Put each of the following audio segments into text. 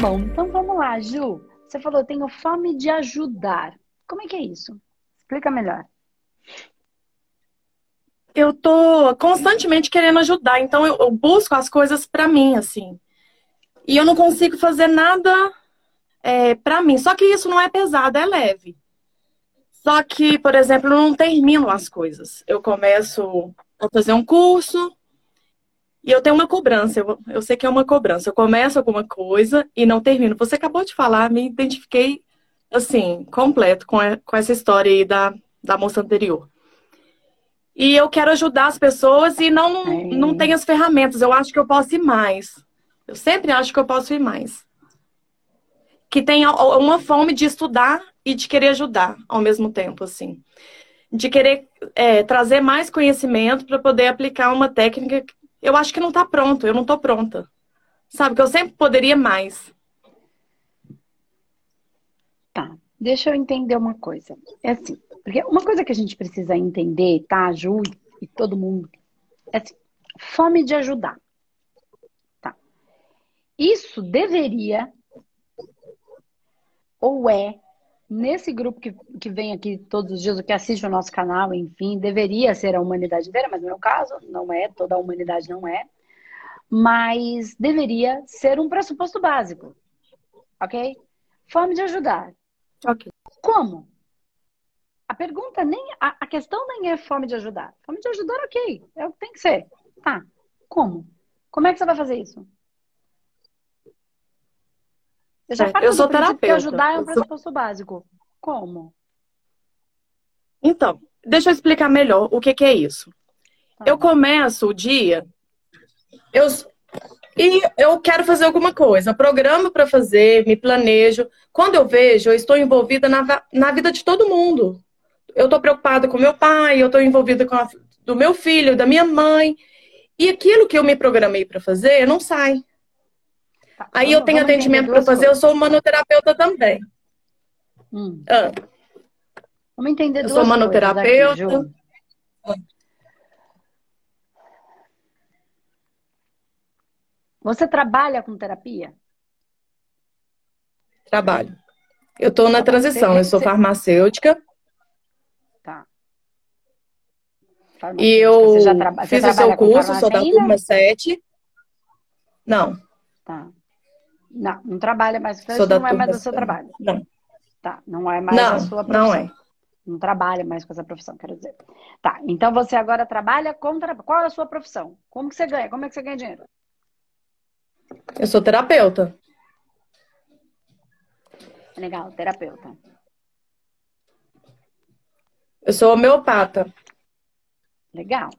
bom, então vamos lá, Ju. Você falou, tenho fome de ajudar. Como é que é isso? Explica melhor. Eu tô constantemente querendo ajudar, então eu, eu busco as coisas para mim, assim. E eu não consigo fazer nada é, para mim. Só que isso não é pesado, é leve. Só que, por exemplo, eu não termino as coisas. Eu começo a fazer um curso e eu tenho uma cobrança. Eu, eu sei que é uma cobrança. Eu começo alguma coisa e não termino. Você acabou de falar, me identifiquei assim, completo com, com essa história aí da, da moça anterior. E eu quero ajudar as pessoas e não, não tenho as ferramentas. Eu acho que eu posso ir mais. Eu sempre acho que eu posso ir mais. Que tenha uma fome de estudar e de querer ajudar ao mesmo tempo, assim. De querer é, trazer mais conhecimento para poder aplicar uma técnica. Eu acho que não está pronto, eu não estou pronta. Sabe, que eu sempre poderia mais. Tá, deixa eu entender uma coisa. É assim, porque uma coisa que a gente precisa entender, tá, Ju e todo mundo, é assim, fome de ajudar. Tá. Isso deveria ou é nesse grupo que, que vem aqui todos os dias, o que assiste o nosso canal, enfim, deveria ser a humanidade inteira, mas no meu caso, não é, toda a humanidade não é. Mas deveria ser um pressuposto básico. Ok? Fome de ajudar. Ok. Como? A pergunta nem. A, a questão nem é fome de ajudar. Fome de ajudar, ok. É o que tem que ser. Tá. Como? Como é que você vai fazer isso? Eu já é, eu sou terapeuta. Que ajudar é um pressuposto sou... básico. Como? Então, deixa eu explicar melhor o que, que é isso. Tá. Eu começo o dia. Eu, e eu quero fazer alguma coisa, programo para fazer, me planejo. Quando eu vejo, eu estou envolvida na, na vida de todo mundo eu estou preocupada com meu pai, eu estou envolvida com a, do meu filho, da minha mãe. E aquilo que eu me programei para fazer não sai. Tá, Aí eu tenho atendimento para fazer, eu sou manoterapeuta também. Hum. Ah. Vamos entender Eu sou manoterapeuta. Aqui, Você trabalha com terapia? Trabalho. Eu estou na transição, eu sou farmacêutica. E eu fiz o seu curso, sou da turma 7. Não. Tá. Não, não trabalha mais. Da não é mais o seu trabalho. Não. Tá, não é mais não, a sua profissão. Não é. Não trabalha mais com essa profissão, quero dizer. Tá, então você agora trabalha com. Qual é a sua profissão? Como que você ganha? Como é que você ganha dinheiro? Eu sou terapeuta. Legal, terapeuta. Eu sou homeopata. Legal,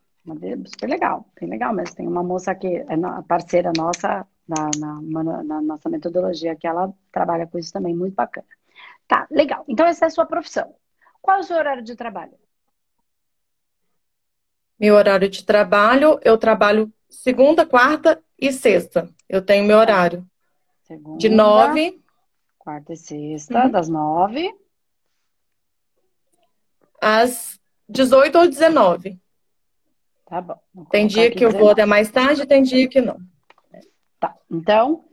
super legal, bem legal mesmo. Tem uma moça que é parceira nossa na, na, na, nossa metodologia que ela trabalha com isso também, muito bacana. Tá, legal. Então essa é a sua profissão. Qual é o seu horário de trabalho? Meu horário de trabalho, eu trabalho segunda, quarta e sexta. Eu tenho meu horário. Segunda, de nove. Quarta e sexta, uhum. das nove. Às 18 ou 19. Tá bom. Tem dia que eu vou até mais tarde, tem dia que não. Tá. Então,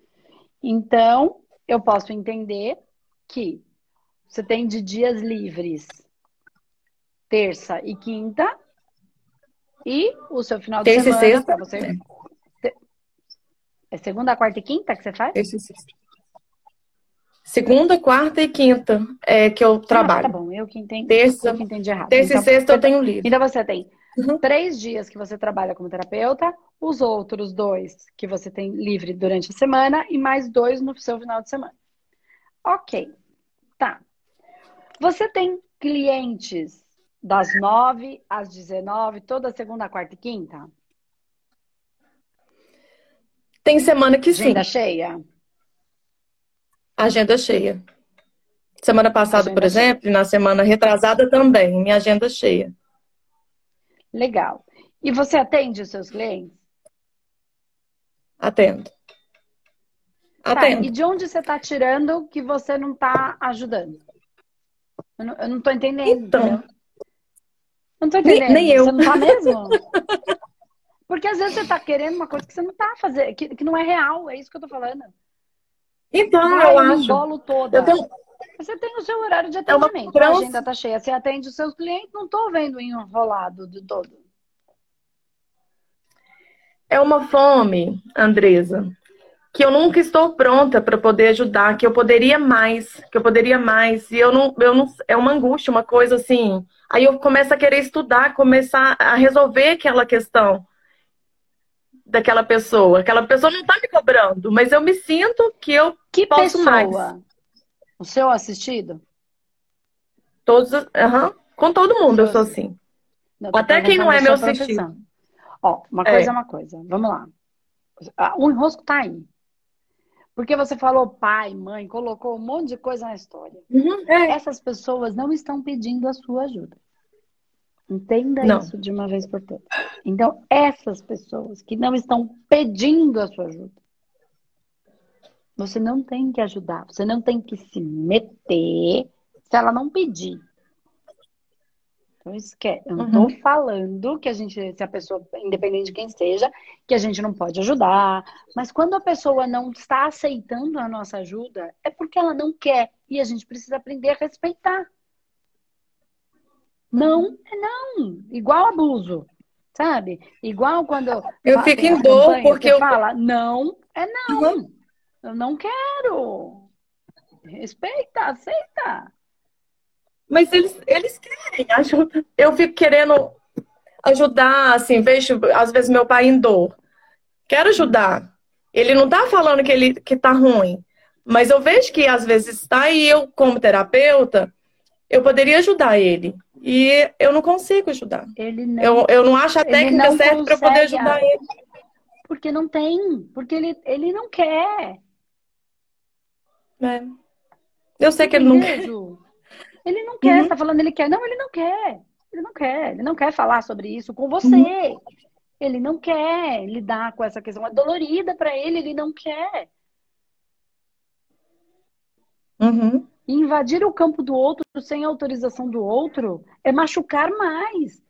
então eu posso entender que você tem de dias livres terça e quinta e o seu final de terça semana e sexta. você é. é segunda, quarta e quinta que você faz? Terça e sexta. Segunda, quarta e quinta é que eu trabalho. Ah, tá bom, eu que entendi. Terça, eu que entendi errado. Terça então, e sexta eu tenho livre. Então você tem Uhum. Três dias que você trabalha como terapeuta, os outros dois que você tem livre durante a semana e mais dois no seu final de semana. Ok, tá. Você tem clientes das nove às dezenove, toda segunda, quarta e quinta? Tem semana que Agenda sim. Agenda cheia? Agenda cheia. Semana passada, agenda por exemplo, cheia. na semana retrasada também, minha agenda cheia. Legal. E você atende os seus clientes? Atendo. Atendo. Tá, e de onde você está tirando que você não está ajudando? Eu não, estou entendendo. Então. Não estou entendendo. Nem, nem eu. Você não está mesmo? Porque às vezes você está querendo uma coisa que você não está fazendo, que, que não é real. É isso que eu estou falando. Então, Vai, eu acho. embolo toda. Eu tenho, Você tem o seu horário de É atendimento. trans- A agenda tá cheia. Você atende os seus clientes, não tô vendo enrolado de todo. é uma fome, Andresa, que eu nunca estou pronta para poder ajudar, que eu poderia mais, que eu poderia mais. E eu não, eu não, é uma angústia, uma coisa assim. Aí eu começo a querer estudar, começar a resolver aquela questão daquela pessoa. Aquela pessoa não está me cobrando, mas eu me sinto que eu Que Posso pessoa? mais. O seu assistido? todos, aham, com todo mundo eu sou assim. Não, Até quem não é perguntando meu profissão. Ó, uma É. coisa é uma coisa. Vamos lá. Ah, O enrosco tá aí. Porque você falou pai, mãe, colocou um monte de coisa na história. Uhum, é. Essas pessoas não estão pedindo a sua ajuda. Entenda Não. isso de uma vez por todas. Então, essas pessoas que não estão pedindo a sua ajuda, você não tem que ajudar. Você não tem que se meter se ela não pedir. Então, esquece. Eu não Uhum. estou falando que a gente, se a pessoa, independente de quem seja, que a gente não pode ajudar. Mas quando a pessoa não está aceitando a nossa ajuda, é porque ela não quer. E a gente precisa aprender a respeitar. Não é não. Igual abuso. Sabe? Igual quando. Eu fico em dor porque que eu- fala, não é não. Eu não quero. Respeita, aceita. Mas eles, eles querem ajuda. Eu fico querendo ajudar, assim, vejo às vezes meu pai em dor. Quero ajudar. Ele não tá falando que ele que tá ruim, mas eu vejo que às vezes está e eu, como terapeuta, eu poderia ajudar ele. E eu não consigo ajudar. Ele não. Eu, eu não acho a técnica certa para poder ajudar ele. Porque não tem. Porque ele, ele não quer. É. Eu sei que ele não quer. Ele não quer, Uhum. você tá falando ele quer. Não, ele não quer. Ele não quer. Ele não quer falar sobre isso com você. Uhum. Ele não quer lidar com essa questão. É dolorida pra ele, ele não quer. Uhum. Invadir o campo do outro sem autorização do outro é machucar mais.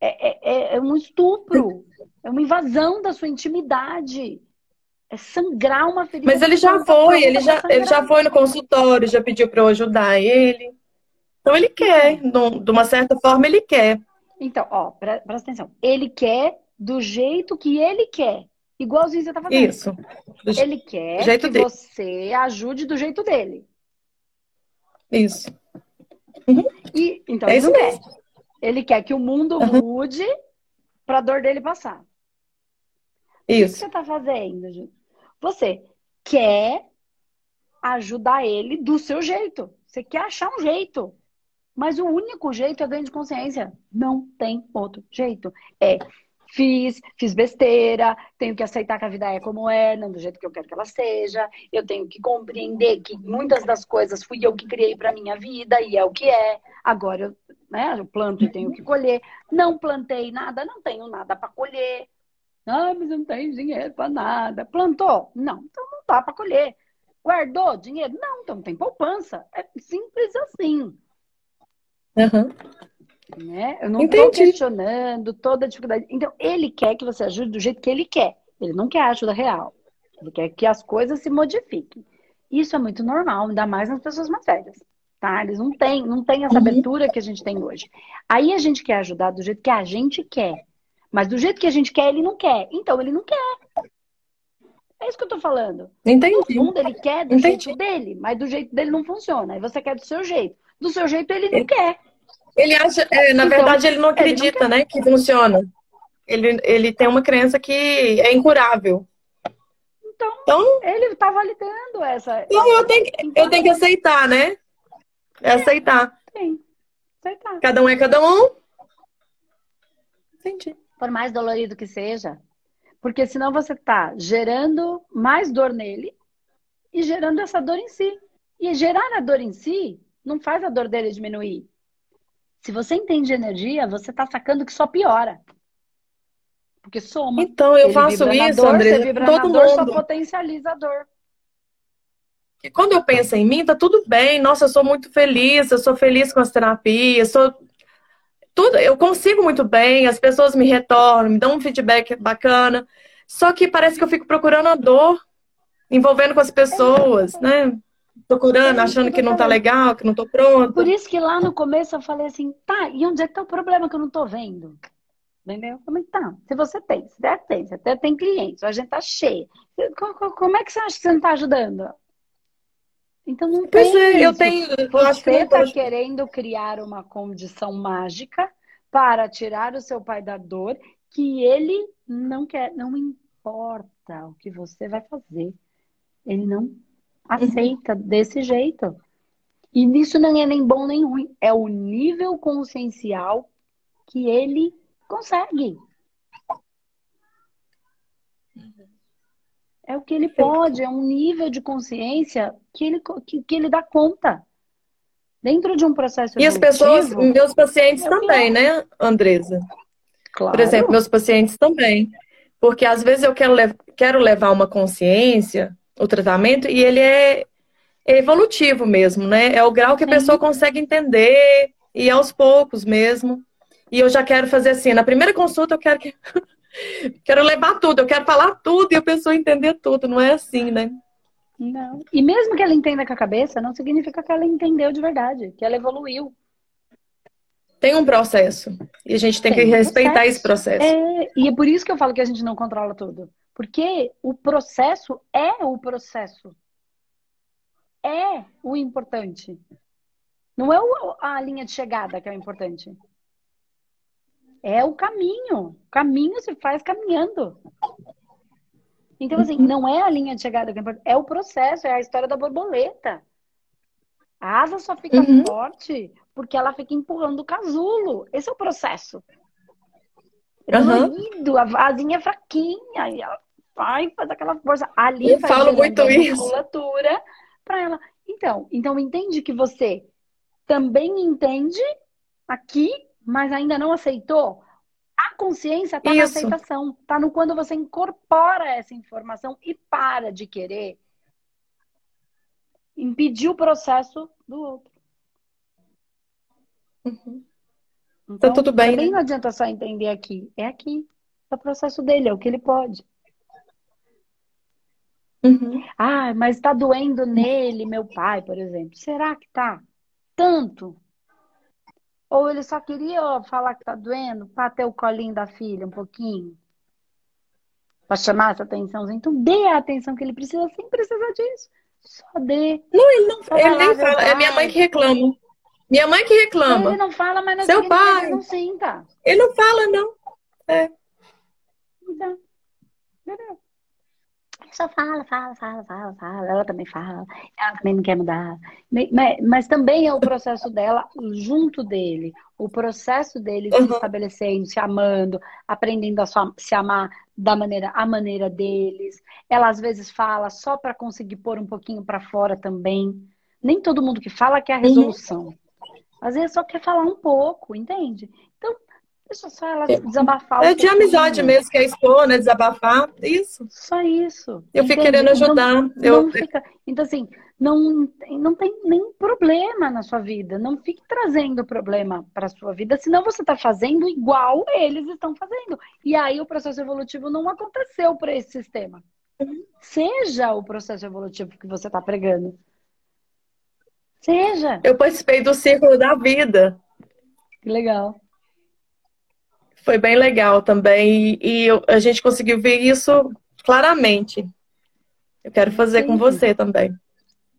É, é- é- é um estupro. É uma invasão da sua intimidade. É sangrar uma ferida. Mas ele que já tá foi, ele já, ele já foi no consultório, já pediu para eu ajudar ele. Então ele quer, num- de uma certa forma ele quer. Então, ó, pre- presta atenção. Ele quer do jeito que ele quer. Igualzinho você tá fazendo. Isso. Do Ele quer que dele. você ajude do jeito dele. Isso. E, então, É ele isso não mesmo. quer. Ele quer que o mundo Uhum. mude pra dor dele passar. O que Isso. você tá fazendo, Ju? Você quer ajudar ele do seu jeito. Você quer achar um jeito. Mas o único jeito é ganho de consciência. Não tem outro jeito. É fiz, fiz besteira, tenho que aceitar que a vida é como é, não do jeito que eu quero que ela seja. Eu tenho que compreender que muitas das coisas fui eu que criei para minha vida e é o que é. Agora eu, né, eu planto e tenho que colher. Não plantei nada, não tenho nada para colher. Ah, mas eu não tenho dinheiro para nada. Plantou? Não, então não dá para colher. Guardou dinheiro? Não, então não tem poupança. É simples assim. Uhum. Né? Eu não estou questionando toda a dificuldade. Então, ele quer que você ajude do jeito que ele quer. Ele não quer ajuda real. Ele quer que as coisas se modifiquem. Isso é muito normal, ainda mais nas pessoas mais velhas. Tá? Eles não têm, não têm essa Uhum. abertura que a gente tem hoje. Aí a gente quer ajudar do jeito que a gente quer. Mas do jeito que a gente quer, ele não quer. Então, ele não quer. É isso que eu tô falando. No Entendi. fundo, ele quer do Entendi. jeito dele, mas do jeito dele não funciona. Aí você quer do seu jeito. Do seu jeito, ele não quer. Ele acha, é, na Então, verdade, ele não ele não acredita, né, que funciona. Ele, ele tem uma crença que é incurável. Então, Então, ele tá validando essa. então eu, tenho, que- Então, eu tenho que aceitar, né? É aceitar. Sim, aceitar. Cada um é cada um. Entendi. Por mais dolorido que seja. Porque senão você tá gerando mais dor nele e gerando essa dor em si. E gerar a dor em si não faz a dor dele diminuir. Se você entende energia, você tá sacando que só piora. Porque soma. Então, eu Ele faço isso, André, todo dor, só mundo. potencializa a dor. E quando eu penso em mim, tá tudo bem. Nossa, eu sou muito feliz, eu sou feliz com as terapias, sou tudo, eu consigo muito bem, as pessoas me retornam, me dão um feedback bacana. Só que parece que eu fico procurando a dor. envolvendo com as pessoas, né? Procurando, achando que não tá legal, que não tô pronto. Por isso que lá no começo eu falei assim, tá, e onde é que tá o problema que eu não tô vendo? Entendeu? Como é que tá? Se você tem, se der tem, se até tem clientes, a gente tá cheia. Como é que você acha que você não tá ajudando? Então não pois tem. É, eu tenho. Eu você está querendo criar uma condição mágica para tirar o seu pai da dor que ele não quer, não importa o que você vai fazer. Ele não aceita desse jeito. E isso não é nem bom nem ruim. É o nível consciencial que ele consegue. É o que ele pode, é um nível de consciência que ele, que, que ele dá conta. Dentro de um processo E as pessoas, meus pacientes é também, né, Andresa? Claro. Por exemplo, meus pacientes também. Porque às vezes eu quero, quero levar uma consciência, o tratamento, e ele é evolutivo mesmo, né? É o grau que a pessoa consegue entender, e aos poucos mesmo. E eu já quero fazer assim, na primeira consulta eu quero que quero levar tudo, eu quero falar tudo e a pessoa entender tudo, não é assim, né? Não. E mesmo que ela entenda com a cabeça, não significa que ela entendeu de verdade, que ela evoluiu. Tem um processo. E a gente tem, tem que respeitar processo. esse processo. É, e é por isso que eu falo que a gente não controla tudo. Porque o processo é o processo. É o importante. Não é a linha de chegada que é o importante. É o caminho. O caminho se faz caminhando. Então, assim, uhum. não é a linha de chegada que é importante, é o processo, é a história da borboleta. A asa só fica uhum. forte porque ela fica empurrando o casulo. Esse é o processo. É uhum. a asinha é fraquinha, e ela vai fazer aquela força. Ali Eu falo muito isso. musculatura para ela. Então, então entende que você também entende aqui mas ainda não aceitou, a consciência está na aceitação, está no quando você incorpora essa informação e para de querer impedir o processo do outro. Uhum. Tá então, tá tudo bem. Também né? não adianta só entender aqui. É aqui. É o processo dele, é o que ele pode. Uhum. Ah, mas está doendo nele, meu pai, por exemplo. Será que tá? Tanto? Ou ele só queria falar que tá doendo para ter o colinho da filha um pouquinho? Para chamar essa atenção. Então dê a atenção que ele precisa sem precisar disso. Só dê. Não, ele não ele nem fala. É minha mãe que reclama. Minha mãe que reclama. Ele não fala, mas não Seu pai. ele não sinta. Ele não fala, não. É. Então, entendeu? só fala, fala, fala, fala, fala. Ela também fala. Ela também não quer mudar. Mas, mas também é o processo dela junto dele. O processo dele se uhum. estabelecendo, se amando, aprendendo a se amar da maneira, a maneira deles. Ela às vezes fala só para conseguir pôr um pouquinho para fora também. Nem todo mundo que fala quer a uhum. resolução. Uhum. Às vezes só quer falar um pouco, entende? Então, Deixa só ela é. desabafar. É de amizade mesmo, que é expor, né? Desabafar. Isso. Só isso. Eu fico querendo ajudar. Não, eu... Não fica... Então, assim, não, não tem nenhum problema na sua vida. Não fique trazendo problema para a sua vida, senão você está fazendo igual eles estão fazendo. E aí o processo evolutivo não aconteceu para esse sistema. Uhum. Seja o processo evolutivo que você está pregando. Seja. Eu participei do círculo da vida. Que legal foi bem legal também. E, e a gente conseguiu ver isso claramente. Eu quero fazer Sim. com você também.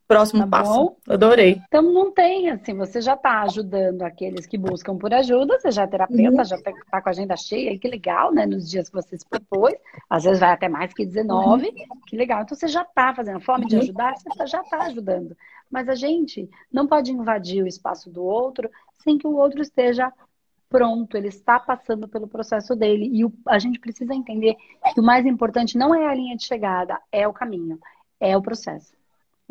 Próximo tá passo. Bom? Adorei. Então não tem, assim, você já está ajudando aqueles que buscam por ajuda, você já é terapeuta, uhum. já está tá com a agenda cheia, que legal, né? Nos dias que você se propôs, às vezes vai até mais que 19, uhum. que legal. Então você já está fazendo fome de uhum. ajudar, você tá, já está ajudando. Mas a gente não pode invadir o espaço do outro sem que o outro esteja pronto, ele está passando pelo processo dele. E o, a gente precisa entender que o mais importante não é a linha de chegada, é o caminho, é o processo.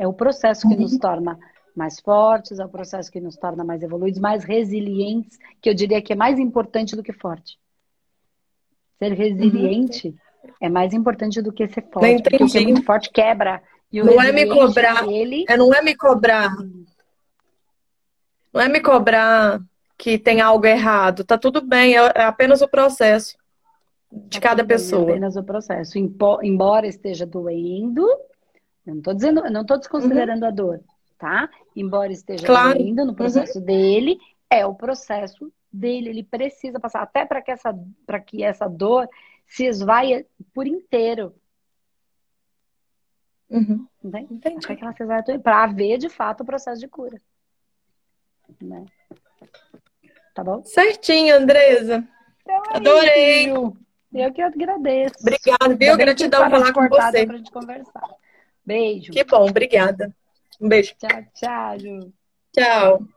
É o processo que uhum. nos torna mais fortes, é o processo que nos torna mais evoluídos, mais resilientes, que eu diria que é mais importante do que forte. Ser resiliente uhum. é mais importante do que ser forte, porque o que é muito forte quebra. não é me cobrar. Ele... É, não é me cobrar. Não é me cobrar que tem algo errado. Tá tudo bem, é, é apenas o processo de tá cada pessoa. É apenas o processo. Embora esteja doendo, Eu não tô dizendo, eu não tô desconsiderando uhum. a dor, tá? Embora esteja claro. ainda no processo uhum. dele, é o processo dele. Ele precisa passar até para que essa para que essa dor se esvaia por inteiro. Uhum. Entendi. Até que ela se esvaia para haver de fato o processo de cura. Né? Tá bom? Certinho, Andresa. Então, é Adorei. Isso, eu que agradeço. Obrigada, viu? Gratidão por falar com você. Pra gente conversar. Beijo. Que bom, obrigada. Um beijo. Tchau, tchau, Ju. Tchau.